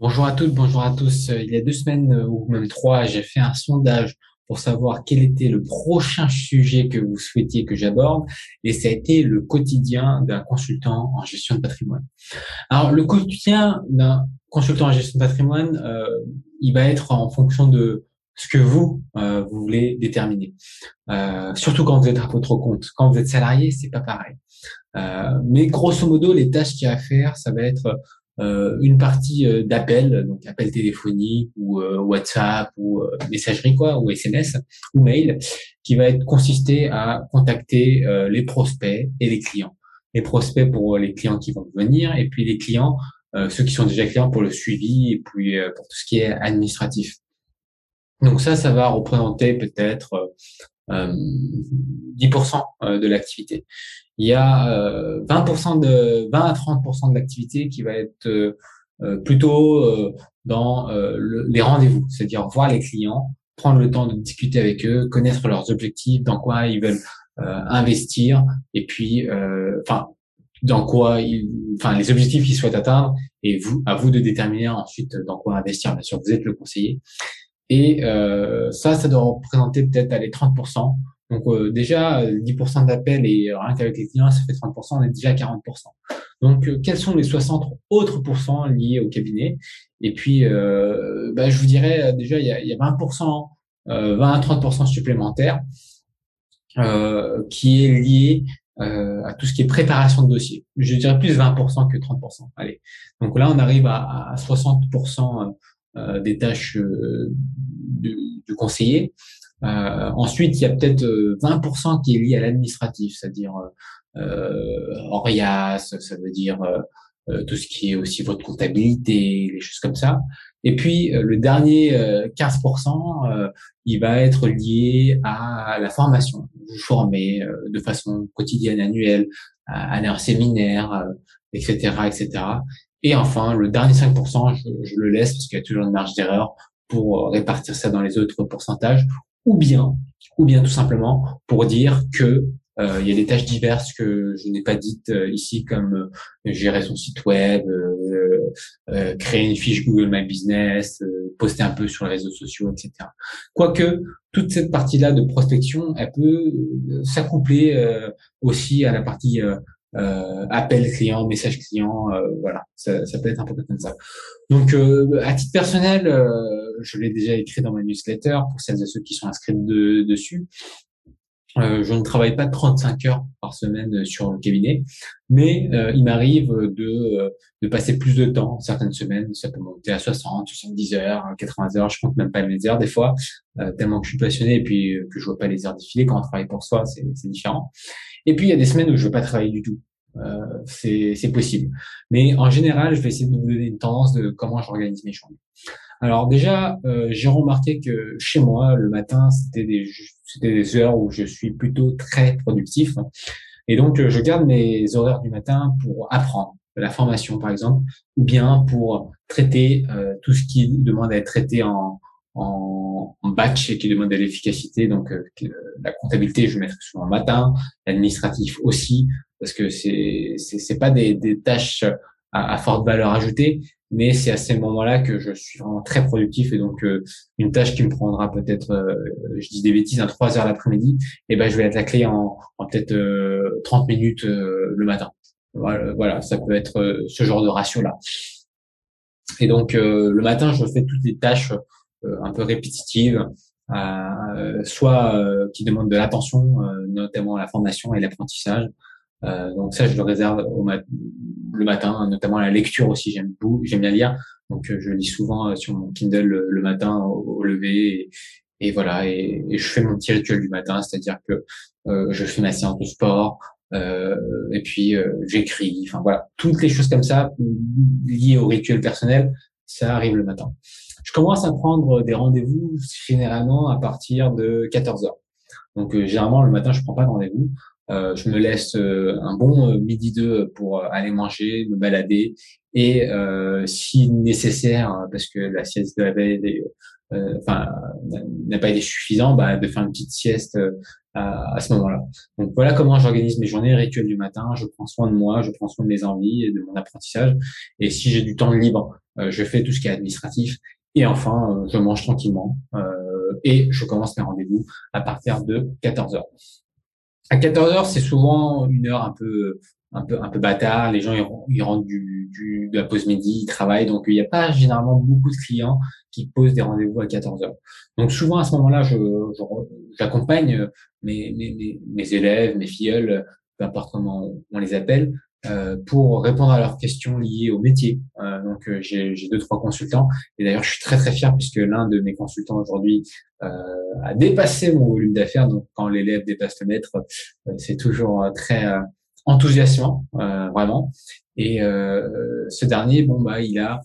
Bonjour à toutes, bonjour à tous. Euh, il y a deux semaines euh, ou même trois, j'ai fait un sondage pour savoir quel était le prochain sujet que vous souhaitiez que j'aborde et ça a été le quotidien d'un consultant en gestion de patrimoine. Alors le quotidien d'un consultant en gestion de patrimoine, euh, il va être en fonction de ce que vous vous voulez déterminer. surtout quand vous êtes à votre compte. Quand vous êtes salarié, c'est pas pareil. mais grosso modo, les tâches qu'il y a à faire, ça va être une partie euh, d'appel, donc appel téléphonique ou euh, WhatsApp ou messagerie quoi, ou SMS ou mail, qui va être consisté à contacter les prospects et les clients. Les prospects pour les clients qui vont venir et puis les clients, ceux qui sont déjà clients pour le suivi et puis pour tout ce qui est administratif. Donc ça, ça va représenter peut-être 10% de l'activité il y a 20% euh, de 20 à 30% de l'activité qui va être euh, euh, plutôt dans les rendez-vous, c'est-à-dire voir les clients, prendre le temps de discuter avec eux, connaître leurs objectifs, dans quoi ils veulent investir, et puis, enfin, dans quoi, ils, enfin, les objectifs qu'ils souhaitent atteindre, et vous, à vous de déterminer ensuite dans quoi investir. Bien sûr, vous êtes le conseiller. Et ça, ça doit représenter peut-être les 30% donc euh, déjà, 10% d'appels et rien qu'avec les clients, ça fait 30%, on est déjà à 40%. Donc euh, quels sont les 60 autres pourcents liés au cabinet? Et puis, euh, bah, je vous dirais déjà, il y a, il y a 20%, 20 à 30% supplémentaires qui est lié à tout ce qui est préparation de dossier. Je dirais plus 20% que 30%. Allez. Donc là, on arrive à, à 60% des tâches du, du conseiller. Euh, ensuite, il y a peut-être 20% euh, qui est lié à l'administratif, c'est-à-dire euh, Orias, ça veut dire euh, tout ce qui est aussi votre comptabilité, les choses comme ça. Et puis le dernier 15%, il va être lié à la formation. Vous formez de façon quotidienne, annuelle, à aller en séminaire, etc., etc. Et enfin, le dernier 5%, je, je le laisse parce qu'il y a toujours une marge d'erreur pour répartir ça dans les autres pourcentages ou bien, ou bien tout simplement pour dire que euh, il y a des tâches diverses que je n'ai pas dites euh, ici, comme euh, gérer son site web, créer une fiche Google My Business, poster un peu sur les réseaux sociaux, etc. Quoique toute cette partie-là de prospection, elle peut s'accoupler aussi à la partie euh, appel client, message client, euh, voilà, ça, ça, peut être un peu comme ça. Donc, euh, à titre personnel, euh, je l'ai déjà écrit dans ma newsletter pour celles et ceux qui sont inscrits de, dessus. Euh, je ne travaille pas 35 heures par semaine sur le cabinet, mais il m'arrive de, de passer plus de temps. Certaines semaines, ça peut monter à 60, 70 heures, 80 heures. Je compte même pas mes heures des fois, tellement que je suis passionné et puis que je vois pas les heures défiler. Quand on travaille pour soi, c'est différent. Et puis, il y a des semaines où je veux pas travailler du tout. Euh, c'est possible. Mais en général, je vais essayer de vous donner une tendance de comment j'organise mes journées. Alors déjà, euh, j'ai remarqué que chez moi, le matin, c'était des, des heures où je suis plutôt très productif. Et donc, je garde mes horaires du matin pour apprendre la formation, par exemple, ou bien pour traiter euh, tout ce qui demande à être traité en, batch et qui demande de l'efficacité. Donc euh, la comptabilité, je mettrai souvent le matin, l'administratif aussi, parce que c'est c'est pas des, tâches à, forte valeur ajoutée, mais c'est à ces moments-là que je suis vraiment très productif et donc euh, une tâche qui me prendra peut-être, euh, je dis des bêtises, un 3 heures l'après-midi, et ben je vais l'attaquer en, en peut-être 30 minutes le matin. Voilà, voilà, ça peut être ce genre de ratio-là. Et donc le matin, je fais toutes les tâches euh, un peu répétitive, euh, soit euh, qui demande de l'attention, notamment la formation et l'apprentissage. Donc ça, je le réserve au le matin, notamment la lecture aussi. J'aime beaucoup, j'aime bien lire. Donc je lis souvent sur mon Kindle le, matin au, lever et, voilà. Et, je fais mon petit rituel du matin, c'est-à-dire que je fais ma séance de sport. et puis j'écris, enfin voilà, toutes les choses comme ça liées au rituel personnel, ça arrive le matin. Je commence à prendre des rendez-vous généralement à partir de 14 heures. Donc euh, généralement le matin je prends pas de rendez-vous. Euh, je me laisse euh, un bon midi deux pour aller manger, me balader et si nécessaire parce que la sieste de la veille enfin n'a pas été suffisant, bah, de faire une petite sieste à, à ce moment-là. Donc voilà comment j'organise mes journées rituelles du matin. Je prends soin de moi, je prends soin de mes envies et de mon apprentissage. Et si j'ai du temps libre je fais tout ce qui est administratif, et enfin, je mange tranquillement et je commence mes rendez-vous à partir de 14 heures. À 14 heures, c'est souvent une heure un peu un peu un peu bâtard. Les gens ils, rentrent du, du, de la pause midi, ils travaillent, donc il n'y a pas généralement beaucoup de clients qui posent des rendez-vous à 14 heures. Donc souvent à ce moment-là, je j'accompagne mes, mes, mes, élèves, mes filleuls, peu importe comment on les appelle, euh, pour répondre à leurs questions liées au métier. Euh, donc euh, j'ai deux trois consultants et d'ailleurs je suis très très fier puisque l'un de mes consultants aujourd'hui euh, a dépassé mon volume d'affaires. Donc quand l'élève dépasse le maître, c'est toujours très enthousiasmant, vraiment. Et ce dernier, bon bah il a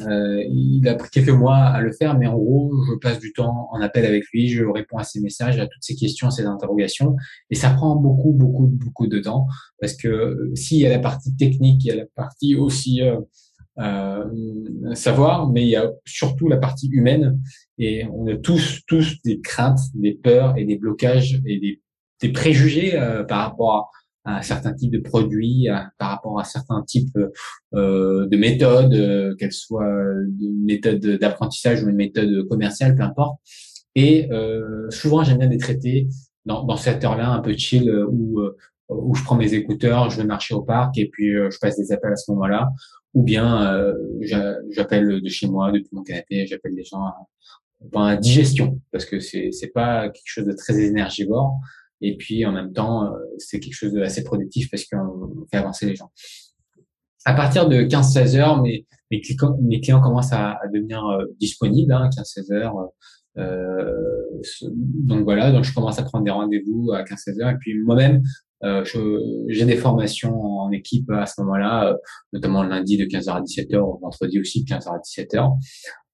euh, il a pris quelques mois à le faire, mais en gros, je passe du temps en appel avec lui, je réponds à ses messages, à toutes ses questions, ses interrogations, et ça prend beaucoup, beaucoup, beaucoup de temps, parce que euh, s'il y a la partie technique, il y a la partie aussi euh, euh, savoir, mais il y a surtout la partie humaine, et on a tous, tous des craintes, des peurs et des blocages et des, des préjugés euh, par rapport à à certains types de produits, par rapport à certains types euh, de méthodes, euh, qu'elles soient une méthode d'apprentissage ou une méthode commerciale, peu importe. Et euh, souvent, j'aime bien les traiter dans, dans cette heure-là un peu chill où où je prends mes écouteurs, je vais marcher au parc et puis je passe des appels à ce moment-là, ou bien j'appelle de chez moi depuis mon canapé, j'appelle les gens à, à digestion parce que c'est c'est pas quelque chose de très énergivore et puis, en même temps, euh, c'est quelque chose d'assez productif parce qu'on fait avancer les gens. À partir de 15-16 heures, mes, mes, clients, mes clients commencent à, à devenir euh, disponibles, hein, 15-16 heures. Euh, donc voilà, donc je commence à prendre des rendez-vous à 15-16 heures. Et puis moi-même, euh, j'ai des formations en équipe à ce moment-là, euh, notamment le lundi de 15h à 17h, ou vendredi aussi de 15h à 17h,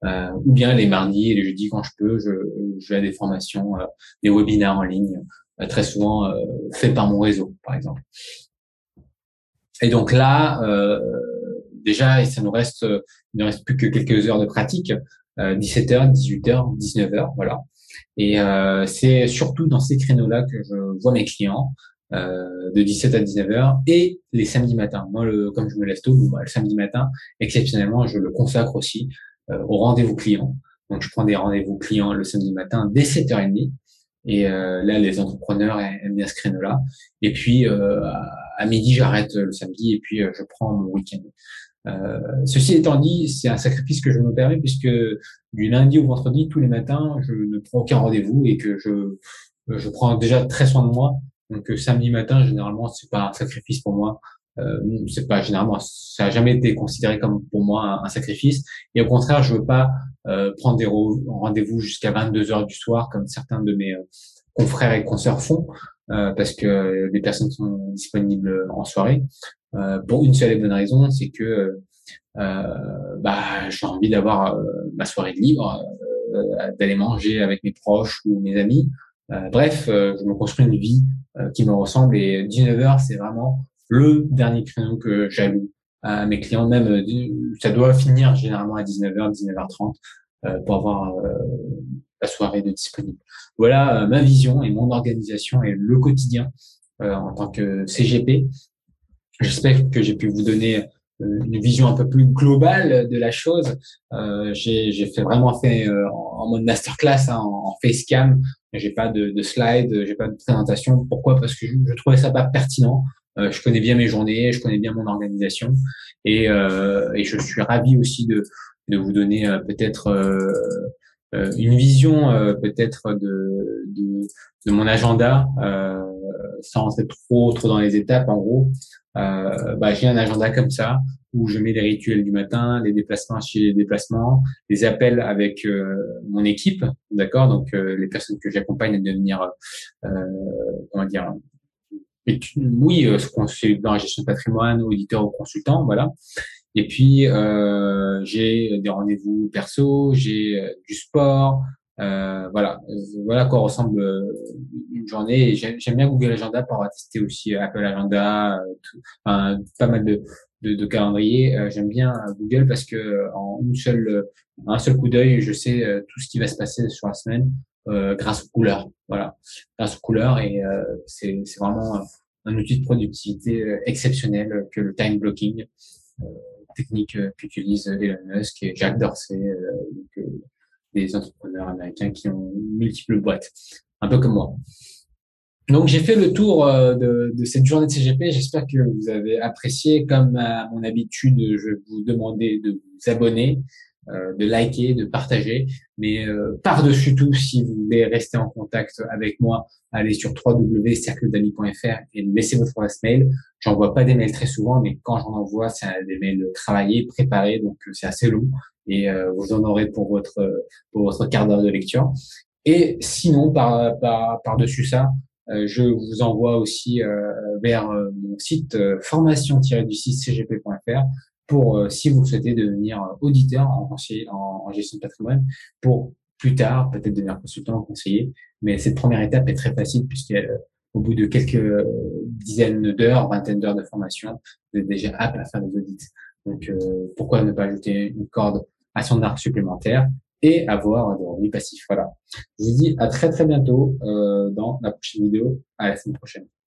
euh, ou bien les mardis et les jeudis quand je peux, je, je des formations, des webinaires en ligne euh, très souvent euh, fait par mon réseau, par exemple. Et donc là, euh, déjà, ça nous reste, il ne reste plus que quelques heures de pratique, 17h, 18h, 19h, voilà. Et euh, c'est surtout dans ces créneaux-là que je vois mes clients, euh, de 17 à 19h, et les samedis matins. Moi, le, comme je me lève tôt, le samedi matin, exceptionnellement, je le consacre aussi euh, au rendez-vous client. Donc, je prends des rendez-vous clients le samedi matin dès 7h30. Et euh, là, les entrepreneurs aiment bien ce créneau-là. Et puis, euh, à midi, j'arrête le samedi et puis euh, je prends mon week-end. Euh, ceci étant dit, c'est un sacrifice que je me permets puisque du lundi au vendredi, tous les matins, je ne prends aucun rendez-vous et que je, je prends déjà très soin de moi. Donc samedi matin, généralement, c'est pas un sacrifice pour moi. Euh, c'est pas généralement, ça a jamais été considéré comme pour moi un, sacrifice. Et au contraire, je veux pas euh, prendre des rendez-vous jusqu'à 22 heures du soir comme certains de mes euh, confrères et consoeurs font, euh, parce que les personnes sont disponibles en soirée. pour une seule et bonne raison, c'est que bah j'ai envie d'avoir ma soirée de libre, d'aller manger avec mes proches ou mes amis. bref, je me construis une vie qui me ressemble et 19 heures, c'est vraiment le dernier créneau que j'alloue à mes clients. Même, euh, ça doit finir généralement à 19h, 19h30 euh, pour avoir euh, la soirée de disponible. Voilà ma vision et mon organisation et le quotidien en tant que CGP. J'espère que j'ai pu vous donner une vision un peu plus globale de la chose. J'ai fait vraiment fait en, mode masterclass, hein, en, facecam. J'ai pas de, de slide, j'ai pas de présentation. Pourquoi? Parce que je, je trouvais ça pas pertinent. Euh, je connais bien mes journées, je connais bien mon organisation et, euh, et je suis ravi aussi de, de vous donner euh, peut-être une vision peut-être de, de, de, mon agenda sans rentrer trop trop dans les étapes en gros. Euh, bah, j'ai un agenda comme ça où je mets les rituels du matin, les déplacements chez les déplacements, les appels avec mon équipe, d'accord, donc les personnes que j'accompagne à devenir, euh, comment dire, oui, euh, dans la gestion de patrimoine, auditeur ou consultant, voilà. Et puis euh, j'ai des rendez-vous perso, j'ai euh, du sport, euh, voilà, voilà à quoi ressemble euh, une journée. J'aime bien Google Agenda pour tester aussi Apple Agenda, enfin, pas mal de, de, de calendriers. J'aime bien Google parce que en une seule, un seul coup d'œil, je sais tout ce qui va se passer sur la semaine euh, grâce aux couleurs. Voilà, grâce aux couleurs et euh, c'est vraiment un outil de productivité euh, exceptionnel que le time blocking techniques qu'utilisent Elon Musk et Jack Dorsey, donc, des entrepreneurs américains qui ont multiples boîtes, un peu comme moi. Donc j'ai fait le tour de, de, cette journée de CGP. J'espère que vous avez apprécié. Comme à mon habitude, je vous demander de vous abonner, euh, de liker, de partager. Mais euh, par-dessus tout, si vous voulez rester en contact avec moi, allez sur www.cercledami.fr et laissez votre adresse mail. J'envoie pas des mails très souvent, mais quand j'en envoie, c'est des mails travaillés, préparés, donc euh, c'est assez long et vous en aurez pour votre pour votre quart d'heure de lecture. Et sinon, par par par dessus ça, je vous envoie aussi vers mon site formation-du6cgp.fr pour, euh, si vous souhaitez devenir euh, auditeur en, en, gestion de patrimoine, pour plus tard peut-être devenir consultant ou conseiller. Mais cette première étape est très facile puisque euh, au bout de quelques dizaines d'heures, vingtaines d'heures de formation, vous êtes déjà apte à faire des audits. Donc, pourquoi ne pas ajouter une corde à son arc supplémentaire et avoir des revenus passifs? Voilà. Je vous dis à très très bientôt dans la prochaine vidéo. À la semaine prochaine.